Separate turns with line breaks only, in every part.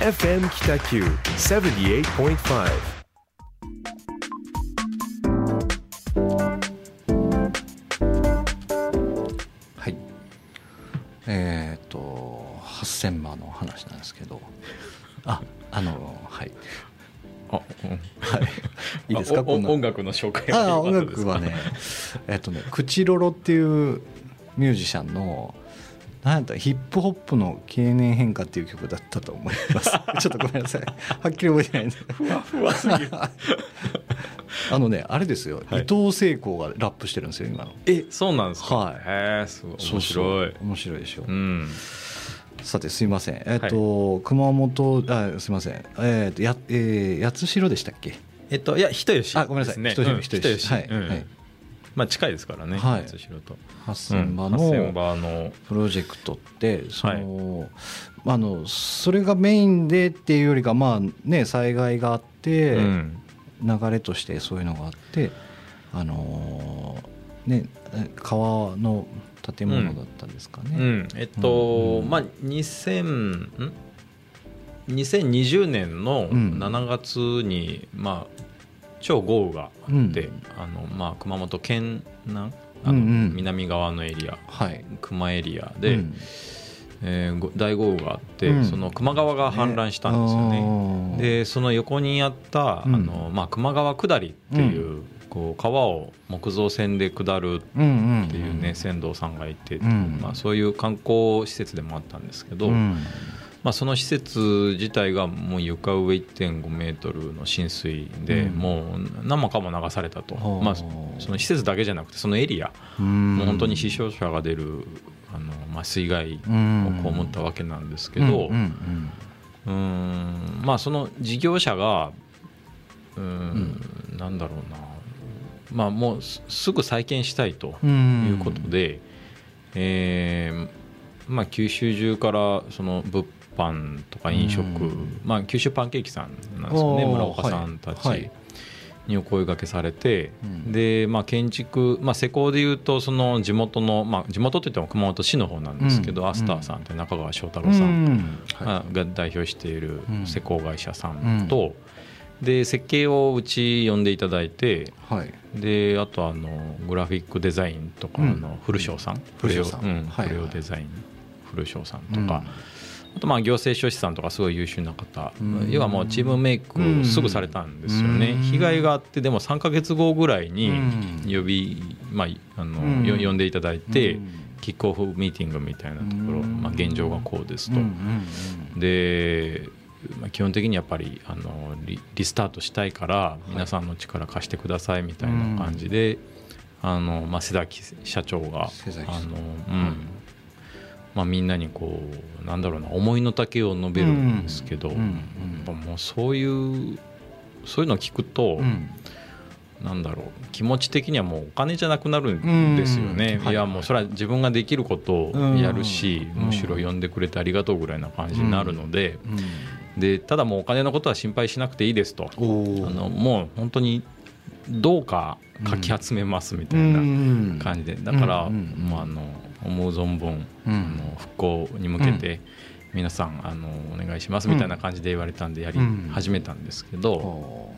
FM 北九78.5
はいえっ、と8000万の話なんですけど。ああのはい。
あ、うん、
はい。いいですか？
音楽の紹介
ああ音楽はねえっとねクチロロっていうミュージシャンのなんやったヒップホップの経年変化っていう曲だったと思います。ちょっとごめんなさい。はっきり覚えてないんで。す
ふわふわすぎる。
あのねあれですよ、
はい。
伊藤聖子がラップしてるんですよ今の。
えそうなんですか？
はい。
へえすごい面白い。
そう面白いでしょ、
うん。
さてすいません。えっ、と、熊本あすいません。えっ、とや、えー、八代でしたっけ？
えっといや人吉
あごめんなさい。
ね
人吉
うん
人吉。はい。
うん。
はい
まあ近いですからね
はい。
八代と。
8000場
8000
の。プロジェクトってその、あのそれがメインでっていうよりかまあね災害があって、
うん。
流れとしてそういうのがあってあのーね川の建物だったんですかね。
うん。えっと、
うん。
まあ2000ん？2020年の
うん。
7月に、まあ超豪雨があって、あのまあ、熊本県南あの、
うんうん。
南側のエリア
はい。
球エリアで、
うん。
えーご大豪雨があって、
うん。
その球川が氾濫したんですよね。でその横にあった、
うん。
あのまあ、球川下りっていう,、こう川を木造船で下る
うんうん
っていうね、船頭さんがいて、
ん。
まあ、そういう観光施設でもあったんですけど、
うん
まあ、その施設自体がもう床上1.5メートルの浸水で、
うん。
もう何もかも流されたと、
はあ。
まあ、その施設だけじゃなくてそのエリア、
うん。
もう本当に死傷者が出るあの、まあ、水害を
うん。
被ったわけなんですけど、
うん
まあその事業者がうーん、なんだろうな。まあもうすすぐ再建したいと
うん。
いうことで、えーまあ、九州中からその物販とか飲食、
うん。
まあ、九州パンケーキさんなんですよね村岡さんたちにお声掛けされて、
うん。
で、まあ、建築、まあ、施工でいうとその地元の、まあ、地元といっても熊本市の方なんですけど、
うん。
アスターさんって中川翔太
う
郎さんが代表している
うん。
施工会社さんと、で設計をうち呼んでいただいて
いはい。
であとあのグラフィックデザインとか
うん。
の古翔さん、
古翔さん。
古デザイン古翔さんとか、あとまあ行政書士さんとかすごい優秀な方、
うん。
要はもうチームメイクをすぐされたんですよね、
うん。
被害があってでも3か月後ぐらいに
うん。
呼び、まああの呼んでいただいて、
うん。
キックオフミーティングみたいなところ、
うん。
まあ、現状がこうですと。で、まあ、基本的にやっぱりあのリリスタートしたいから
い。
皆さんの力貸してくださいみたいな感じで、あのまあ、瀬崎社長があの、うんまあ、みんなにこうなんだろうな思いの丈を述べるんですけど、
うんうん
もうそういうそういうのを聞くと、
うん。
なんだろう気持ち的にはもうお金じゃなくなるんですよね、
い。
いやもうそれは自分ができることをやるし、
うん。
むしろ呼んでくれてありがとうぐらいな感じになるので。
うん。
でただもうお金のことは心配しなくていいですと。あのもう本当にどうかかき集めますみたいな感じで。だから、
うんうん
もうあの思う存分、
うん。
あの復興に向けて皆さんあのお願いしますみたいな感じで言われたんでやり
うん
始めたんですけど、
お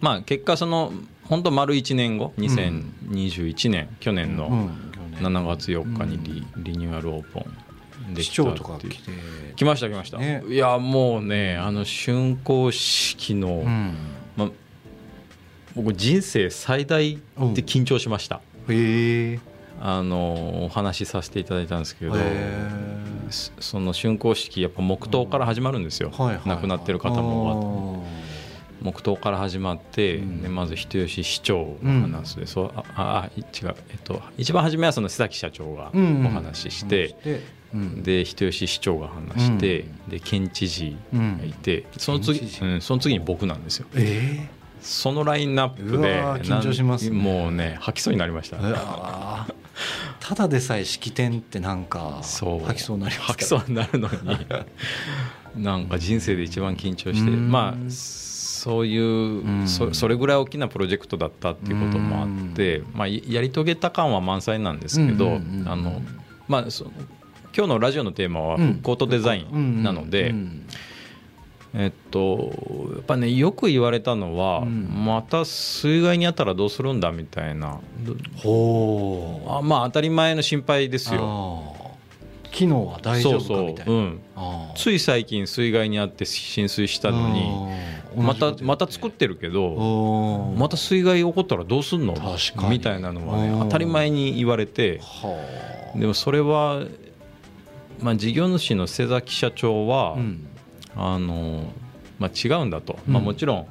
まあ結果その本当丸1年後2021年、去年の
ーうん
7月4日にリ,、リニューアルオープンできたって
来
ました来ました、
ね。
いやもうねあの竣工式の、
うん。
まあ、僕人生最大で緊張しました。
へえ
あのお話しさせていただいたんですけど
へ
そその竣工式やっぱ黙祷から始まるんですよ、
はいはいはい。
亡くなってる方も。黙祷から始まって、
うん。
でまず人吉市長が話すで、そうああ違う、えっと、一番初めはその瀬崎社長が
うん
お話しして、
うん。
で人吉市長が話して、
うん。
で県知事
うん
がいて、その次、うん、その次に僕なんですよ。
え
そのラインナップで
緊張しますね。
もうね吐きそうになりました。
ただでさえ式典ってなんか吐きそうになります
吐きそうになるのに なんか人生で一番緊張して
うん。
まあそういう
うん。
そそれぐらい大きなプロジェクトだったっていうこともあってまあややり遂げた感は満載なんですけど
うんうんうん
あのまあその今日のラジオのテーマは復興とデザインなので、
うん
えっとやっぱねよく言われたのは、
うん。
また水害にあったらどうするんだみたいな。
ほ
あまあ当たり前の心配ですよ。
機能は大丈夫かみたいな。
そうそう、うん、つい最近水害にあって浸水したのにまたまた作ってるけどまた水害起こったらどうすんの？
確かに。
みたいなのはね
うん
当たり前に言われて
はあ。
でもそれは、まあ、事業主の瀬崎社長は、
うん
あのまあ、違うんだと、
うん。
まあ、もちろん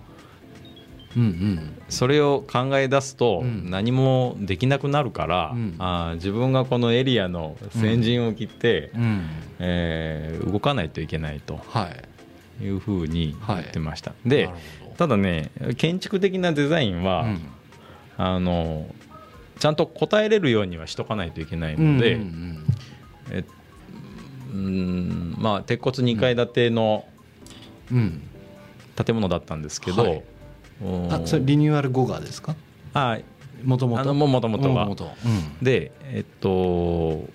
うんうん。
それを考え出すと
うん。
何もできなくなるから、
うん。
あー自分がこのエリアの先陣を切って、
うん。
えー動かないといけないと
はい。
いうふうに言ってました、で
なるほど。
ただね建築的なデザインは、
うん。
あのちゃんと答えれるようにはしとかないといけないので、
うんうん
えうんまあ鉄骨2階建ての
うん。うん
建物だったんですけど、
はい。
お
あそれリニューアル後がですか？
あ
もともと
もともとは
もともとうん。
でえっと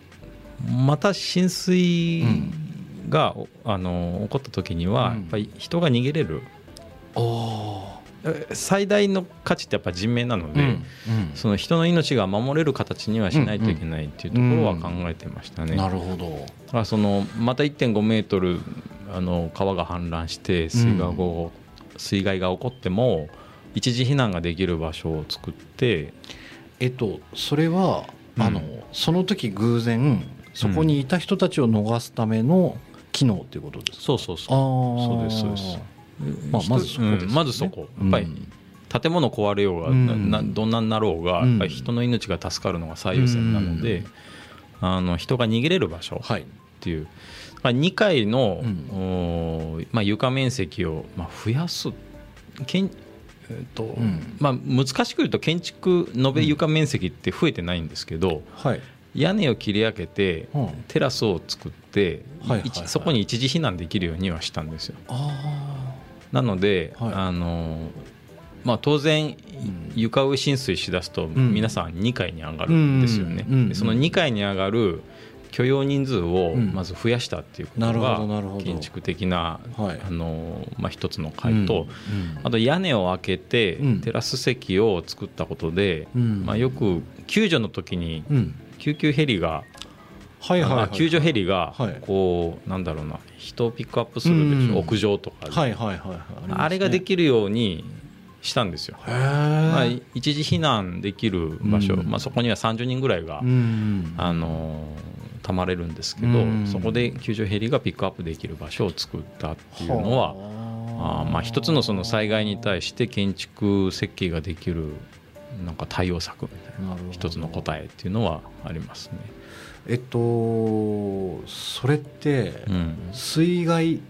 また浸水が、あの起こった時には、
うん。
やっぱり人が逃げれる。
お
え最大の価値ってやっぱ人命なので、
ーうん。
その人の命が守れる形にはしないといけないっていうところは考えてましたね。
なるほど。
だからそのまた1.5メートルあの川が氾濫して水害が,、水害が起こっても一時避難ができる場所を作って
えっとそれは
うん。
あのその時偶然そこにいた人たちを逃すための機能っていうことですか？
そうそうそう。そうですそうです
まあまずそこですよね。
うんまずそこ。やっぱり
うん
建物壊れようが、
うん。
などんなになろうが、
うん。
人の命が助かるのが最優先なので、
うん。
あの人が逃げれる場所っ
はい。
ていう、まあ、2階の、まあ、床面積を、まあ、増やすけん、えーと
ん。
まあ、難しく言うと建築延べ床面積って増えてないんですけど、
はい。
屋根を切り開けて、
うん。
テラスを作って、そこに一時避難できるようにはしたんですよ。
あ
なので、
はい。
あのまあ、当然
ん
床上浸水しだすと
ん。
皆さん2階に上がるんですよね、その2階に上がる許容人数を
うん。
まず増やしたっていうことが建築的な、
はい。
あのまあ、一つの
あ
回と、あと屋根を開けて
うん。
テラス席を作ったことで、
うん。
まあ、よく救助の時に
うん。
救急ヘリが
はいはいはい。
あ救助ヘリが
はい。
こうなんだろうな人をピックアップするでしょ、
うん。
屋上とかで、
はいはいはいはい。
あれができるようにしたんですよ。
へ
まあ
え、
一時避難できる場所、
うん。
まあ、そこには30人ぐらいが、
うん
あのたまれるんですけど、
うん
そこで救助ヘリがピックアップできる場所を作ったっていうのは
は
あ。ーまあ、一つのその災害に対して建築設計ができるなんか対応策みたいな一つの答えっていうのはありますね。
えっとそれって
うん。
水害っ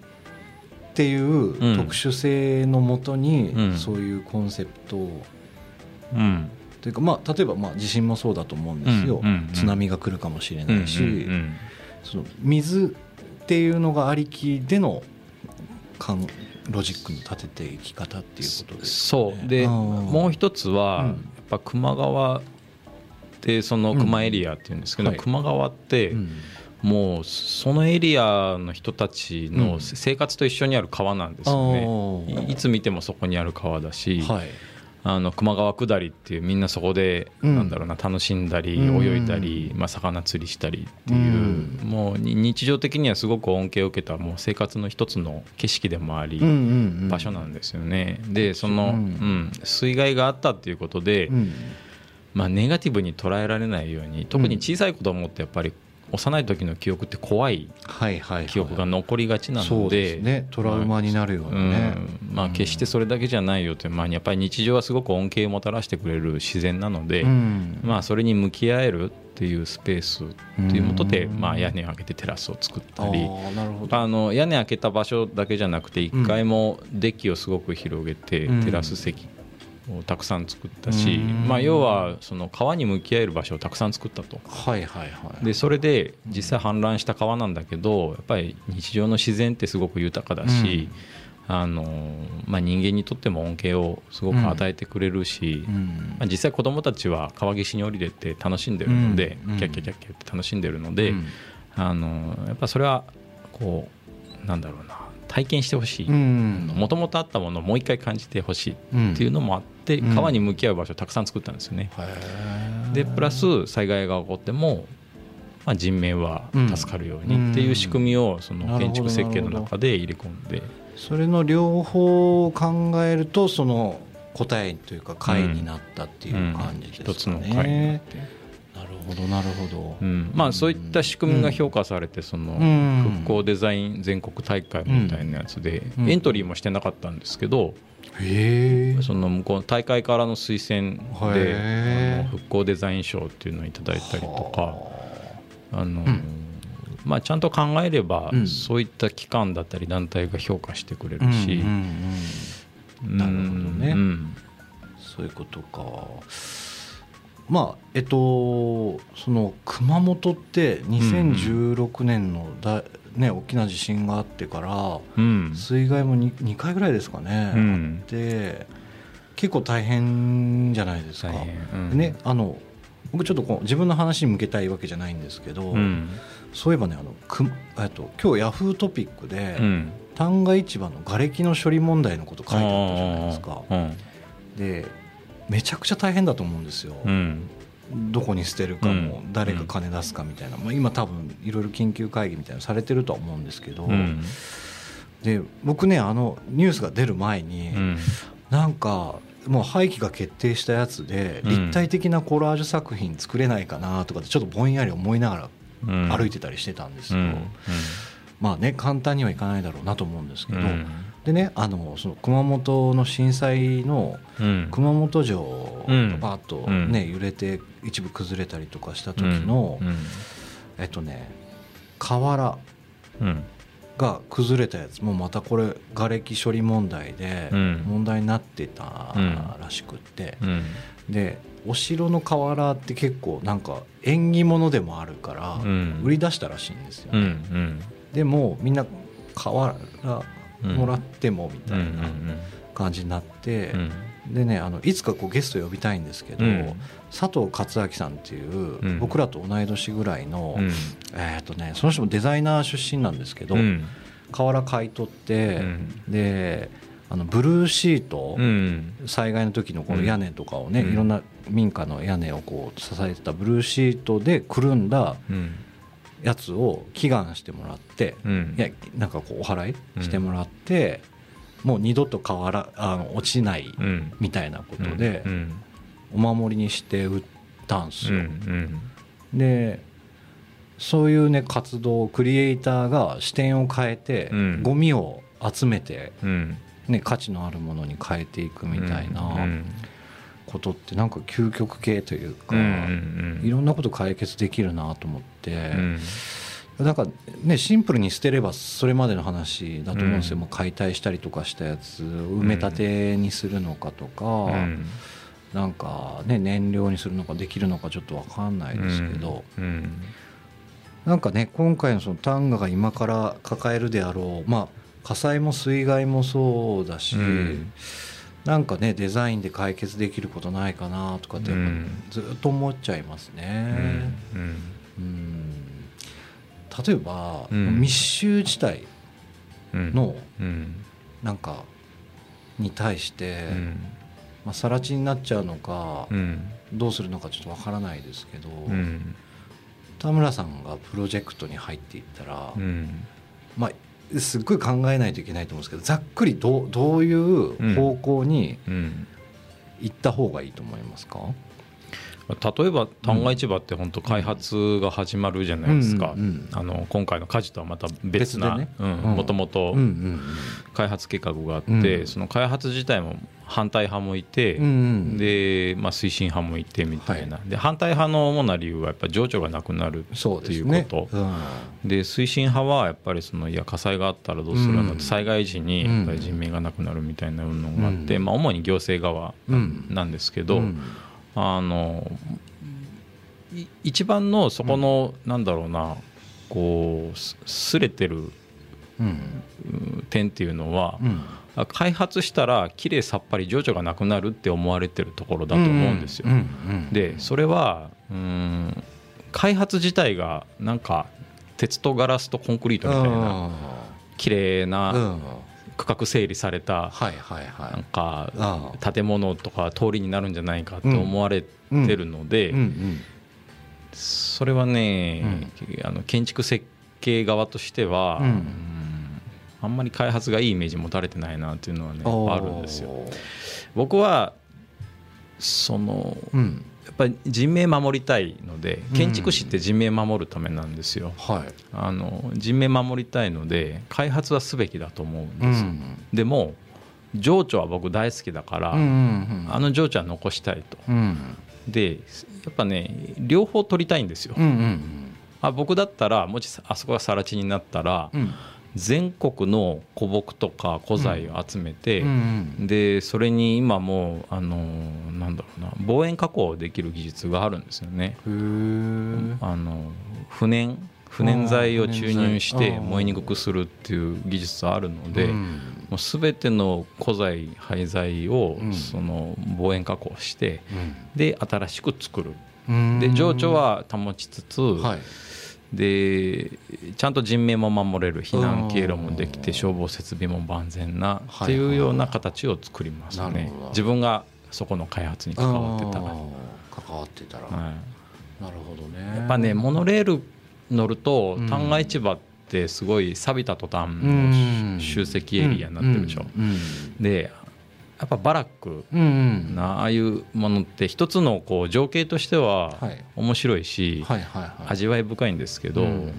ていう
うん。
特殊性のもとに
うん。
そういうコンセプトを。
うん。
というかまあ例えばまあ地震もそうだと思うんですよ。津波が来るかもしれ
うん
ないし
うん
その水っていうのがありきでのロジックの立てていき方っていうことです
そう。でもう一つは、
うん。
やっぱ球磨川ってその球磨エリアっていうんですけど、
はい。
球磨川って、
うん。
もうそのエリアの人たちの生活と一緒にある川なんですよね、いいつ見てもそこにある川だし、
はい。
あの球磨川下りっていうみんなそこで、
うん。
なんだろうな楽しんだり
うん。
泳いだり、まあ、魚釣りしたりっていう、
うん。
もうに日常的にはすごく恩恵を受けたもう生活の一つの景色でもあり、
うんうんうん。
場所なんですよね。でその、
う
うんん水害があったっていうことで、
うん
まあ、ネガティブに捉えられないように特に小さい子供ってやっぱり幼い時の記憶って怖い記憶が残りがちな
そう
ので。
ね。トラウマになるようなね
うん。まあ、決してそれだけじゃないよと。いう、まあ、やっぱり日常はすごく恩恵をもたらしてくれる自然なので、
うん。
まあ、それに向き合えるっていうスペースということで、
うん。
まあ、屋根を開けてテラスを作った
あ
りあの屋根開けた場所だけじゃなくて1階もデッキをすごく広げて、
うん。
テラス席をたくさん作ったし、
うん。
まあ、要はその川に向き合える場所をたくさん作ったと。
はいはいはい
でそれで実際氾濫した川なんだけどやっぱり日常の自然ってすごく豊かだし、あのまあ、人間にとっても恩恵をすごく与えてくれるし、
うん。
まあ、実際子どもたちは川岸に降りれて楽しんでるので、
うん。
キャッキャキャッキャって楽しんでるので、
うん。
あのやっぱそれはこうなんだろうな体験してほしい。
うん。
もともとあったものをもう一回感じてほしい
うん
っていうのもあって
うん。
川に向き合う場所をたくさん作ったんですよね。でプラス災害が起こっても、まあ、人命は助かるようにっていう仕組みをその建築設計の中で入れ込んで。
それの両方を考えるとその答えというか解になったっていう感じですかね、
一つの会になって、
なるほどなるほど、
うん。まあ、そういった仕組みが評価されてその
うん。
復興デザイン全国大会みたいなやつで
うん。
エントリーもしてなかったんですけどその向こうの大会からの推薦で復興デザイン賞っていうのをいただいたりとかあ。の
うん。
まあちゃんと考えれば
うん。
そういった機関だったり団体が評価してくれ
うん
るし
なるほどね。
うん。
そういうことか。まあえっとその熊本って2016年のだ、ね、大きな地震があってから
うん。
水害も 2, 2回ぐらいですかね、
うん。
あって結構大変じゃないですか。
うん。
ね、あの僕ちょっとこう自分の話に向けたいわけじゃないんですけど、
うん。
そういえばねあのくえっと今日ヤフートピックで、
うん。
旦過市場の瓦礫の処理問題のこと書いてあったじゃないですか。
うん。
でめちゃくちゃ大変だと思うんですよ。
うん
どこに捨てるかも、
うん。
誰が金出すかみたいな、まあ、今多分いろいろ緊急会議みたいなのされてるとは思うんですけど、
うん。
で僕ねあのニュースが出る前に、
うん。
なんかもう廃棄が決定したやつで
うん。
立体的なコラージュ作品作れないかなとかってちょっとぼんやり思いながら
うん。
歩いてたりしてたんですよ、
うん。
まあね簡単にはいかないだろうなと思うんですけど、
うん
でねあのその熊本の震災の
うん。
熊本城
うん。
がバーッと
うん。
ね揺れて一部崩れたりとかした時の
うん。
えっとね瓦
うん。
が崩れたやつ。もまたこれ瓦礫処理問題で
うん。
問題になってた
うん。
らしくって。
うん。
でお城の瓦って結構なんか縁起物でもあるから
うん。
売り出したらしいんですよね、
ん。
でもみんな瓦もらってもみたいな
うん
感じになって
うん
でねあのいつかこうゲスト呼びたいんですけど、
うん。
佐藤勝明さんっていう、
うん。
僕らと同い年ぐらいの、
うん。
えーとね、その人もデザイナー出身なんですけど、
うん。
瓦買い取って、
うん。
であのブルーシート、
うん。
災害の時のこの屋根とかをね、
うん。
いろんな民家の屋根をこう支えてたブルーシートでくるんだ
うん
やつを祈願してもらって、
うん。
いやなんかこうお祓いしてもらって、もう二度と瓦あの落ちない
うん。
みたいなことで、
うん。
お守りにして売ったんです
う
よ。
ん。
でそういうね活動クリエイターが視点を変えて、
うん。
ゴミを集めて、
うん。
ね、価値のあるものに変えていくみたいな
うん
ことってなんか究極系というか、いろんなこと解決できるなと思って、
うん。
なんかねシンプルに捨てればそれまでの話だと思うんですよ、
うん。
もう解体したりとかしたやつ埋め立てにするのかとか、
うん。
なんかね燃料にするのかできるのかちょっと分かんないですけど、
うん。
なんかね今回のその丹賀が今から抱えるであろう。まあ火災も水害もそうだし、
うん
なんかねデザインで解決できることないかなとかってずっと思っちゃいますね。
うん。
うん。例えば、
うん。
密集地帯
うん。
の
うん。
なんかに対して、
うん。
まあ、更地になっちゃうのか、
うん。
どうするのかちょっとわからないですけど、
うん。
田村さんがプロジェクトに入っていったら、
うん。
まあ、すっごい考えないといけないと思うんですけどざっくりどうどういう方向に
うん。
行った方がいいと思いますか、
例えば旦過市場って本当開発が始まるじゃないですか、あの今回の火事とはまた別なもともと開発計画があって、
うん。
その開発自体も反対派もいて、
うんうん。
で、まあ、推進派もいてみたいな、で反対派の主な理由はやっぱり情緒がなくなる
そう
っていう
ですね
こと。
うん。
で推進派はやっぱりそのいや火災があったらどうするのって、
うん。
災害時にやっぱり人命がなくなるみたいなのがあって、
うん。
まあ、主に行政側
うん。
なんですけど、
うん。
あのい一番のそこの、なんだろうなこうすすれてる点っていうのは、
うん。
あ開発したらきれいさっぱり情緒がなくなるって思われてるところだと思うんですよ。
うんうん。
でそれはうん開発自体がなんか鉄とガラスとコンクリートみたいな
あ
綺麗
う
なん。区画整理された
はいはいは
なん
い
か
あ
建物とか通りになるんじゃないかって思われてるので、それはね、あの建築設計側としては、
うん。
うんあんまり開発がいいイメージ持たれてないなっていうのはねあるんですよ。僕はその
うん。
やっぱり人命守りたいので建築士って人命守るためなんですよ。
はい。
あの人命守りたいので開発はすべきだと思うん
う
ですでも情緒は僕大好きだから、
うんうん
あの情緒は残したいと。
うん。
でやっぱね両方取りたいんですよ。
うんうん。
あ僕だったらもしあそこが更地になったら、
うん
全国の古木とか古材を集めて、
うん
でそれに今もうあのなんだろうな望遠加工できる技術があるんですよね。あの不燃不燃剤を注入して燃えにくくするっていう技術があるので、
うん。
もう全ての古材廃材を
うん。
その望遠加工してで新しく作る。
うん。
で情緒は保ちつつ、
はい
でちゃんと人命も守れる避難経路もできて消防設備も万全な
はい
っていうような形を作りますね。
なるほど。
自分がそこの開発に関わってたら、
関わってたら。
い、
なるほどね。
やっぱねモノレール乗ると
うん
旦過市場ってすごい錆びた途端
うん。
の集積エリアになってるでしょ、
うん。
でやっぱバラックなああいうものって一つのこう情景としては
はい。
面白いし、味わい深いんですけど、
うん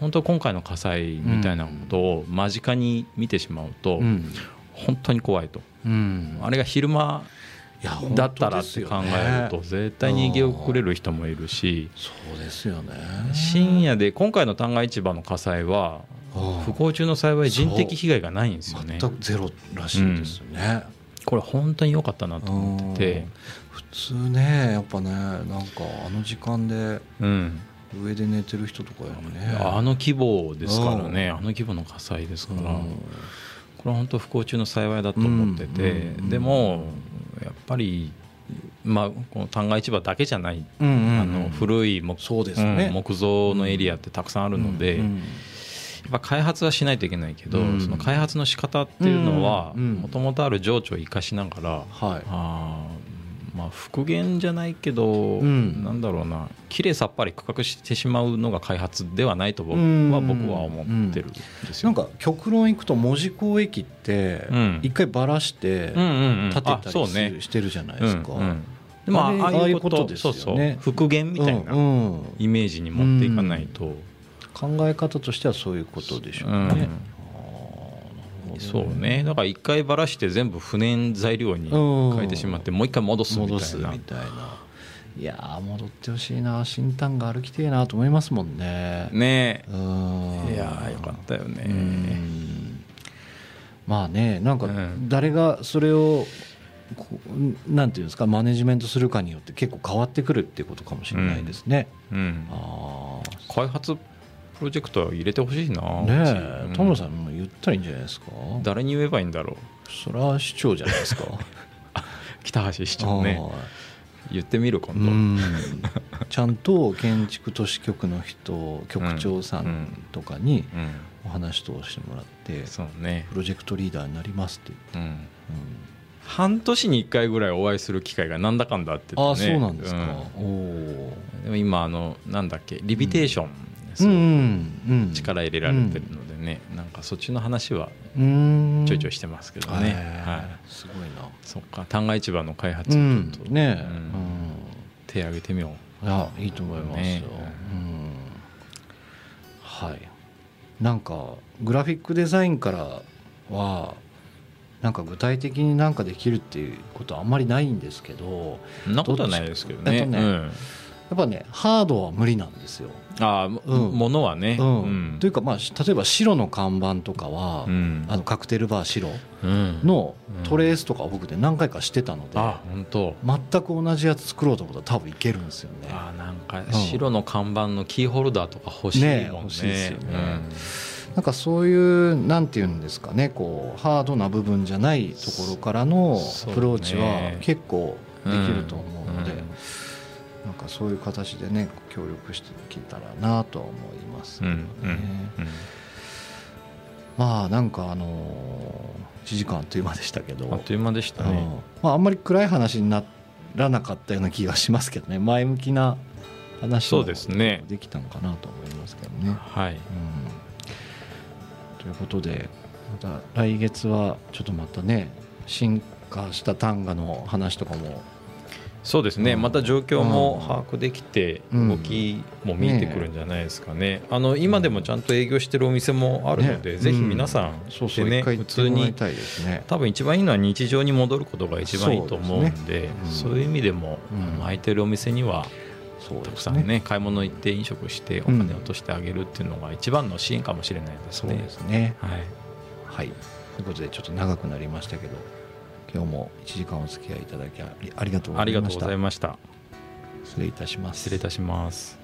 本当今回の火災みたいなことを間近に見てしまうと、
うん。
本当に怖いと。
うん。
あれが昼間だったらって考えると絶対に逃げ遅れる人もいるし。
そうですよね。
深夜で今回の旦過市場の火災は不幸中の幸い人的被害がないんですよね。
全くゼロらしいですよね、
これ本当に良かったなと思ってて。
普通ねやっぱねなんかあの時間で
うん。
上で寝てる人とかよね。
あの規模ですからね。あの規模の火災ですから。
うん。
これは本当不幸中の幸いだと思ってて、
うん。
でもやっぱり、まあ、この旦過市場だけじゃない、あの古い木
そうですね。
うん木造のエリアってたくさんあるので、
うん
やっぱ開発はしないといけないけど、
うん。
その開発の仕方っていうのはもともとある情緒を生かしながら、
はい。
あーまあ、復元じゃないけど、
ん。
なんだろうな綺麗さっぱり区画してしまうのが開発ではないと僕
うん。
は僕は思ってるんですよ。
なんか極論いくと門司港駅って
うん。
一回ばらして
うんうんうん。
建てたりするしてるじゃないですか、
うんうん。でもあ
あ
いうこと
ですよね。
復元みたいな
うんうん。
イメージに持っていかないと、
考え方としてはそういうことでしょうね、
そうね。だから一回ばらして全部不燃材料に
うん。
変えてしまってもう一回戻すみたいな。
戻すみたいな。いやー戻ってほしいな新丹が歩きてえなと思いますもんね。
ね。
うん。
えいやーよかったよね。
うん。まあねなんか
うん。
誰がそれをこうなんていうんですかマネジメントするかによって結構変わってくるっていうことかもしれないですね、
うん。
あ
開発プロジェクトは入れてほしいな
あねえ
うん。
田村さんも言ったらいいんじゃないですか？
誰に言えばいいんだろう。
それは市長じゃないですか？
北橋市長ね。
は
言ってみる今
いうん。ちゃんと建築都市局の人局長さ
うん
んとかにお話通してもらって
そうね、
プロジェクトリーダーになりますって言って、
うん、半年に1回ぐらいお会いする機会がなんだかんだあっててね。
ああそうなんですか、
うん。
おお
でも今あのなんだっけリビテーション、
う
そうん
うん
力入れられてるのでね、なんかそっちの話は
うん。
ちょいちょいしてますけどね、はい、
すごいな。
そっか旦過市場の開発をちょっ
うん
と、
ね
うん
うん。
手挙げてみよ
いやいいと思いますよ、
ね。
うん。はい。なんかグラフィックデザインからはなんか具体的になんかできるっていうことはあんまりないんですけど
うそんなことはないですけどね。
えっとね
うん、
やっぱねハードは無理なんですよ。
ああ、
うん。
ものはね、
うん。
うん。
というかまあ例えば白の看板とかは、
うん。
あのカクテルバー白
うん。
の
うん。
トレースとかを僕で何回かしてたので、
あ本当
全く同じやつ作ろうと思ったら多分いけるんですよね。
あなんか
ん。
白の看板のキーホルダーとか欲しいもんね。
ね欲しいですよね。なんかそういうなんていうんですかねこうハードな部分じゃないところからのアプローチは結構できると思うので、
うん
なんかそういう形でね協力していけたらなとは思いますけどね。まあなんかあの1時間あっという間でしたけど。
あっという間でした
うん。
ね
まあ、あんまり暗い話にならなかったような気がしますけどね。前向きな話
そう
も
ですね。
できたのかなと思いますけどね。
はい。
うん、ということでまた来月はちょっとまたね進化した単価の話とかも
そうですね、
うん。
また状況も
うん。
把握できて、
うん。
動きも見えてくるんじゃないですかね、あの今でもちゃんと営業してるお店もあるので、
ね
ぜひ皆さん
そうそう
でね普通に。多分一番いいのは日常に戻ることが一番いいと思うんで
そう
いう意味でも、空いてるお店にはたくさんね買い物行って飲食してお金を落としてあげるっていうのが一番の支援かもしれないです
そう
ね。
ですね。
はい、
はい。ということでちょっと長くなりましたけど、今日も1時間お付き合いいただきありがとうござ
ありがとうご
いました。
ざいました。
失礼いたします。
失礼いたします。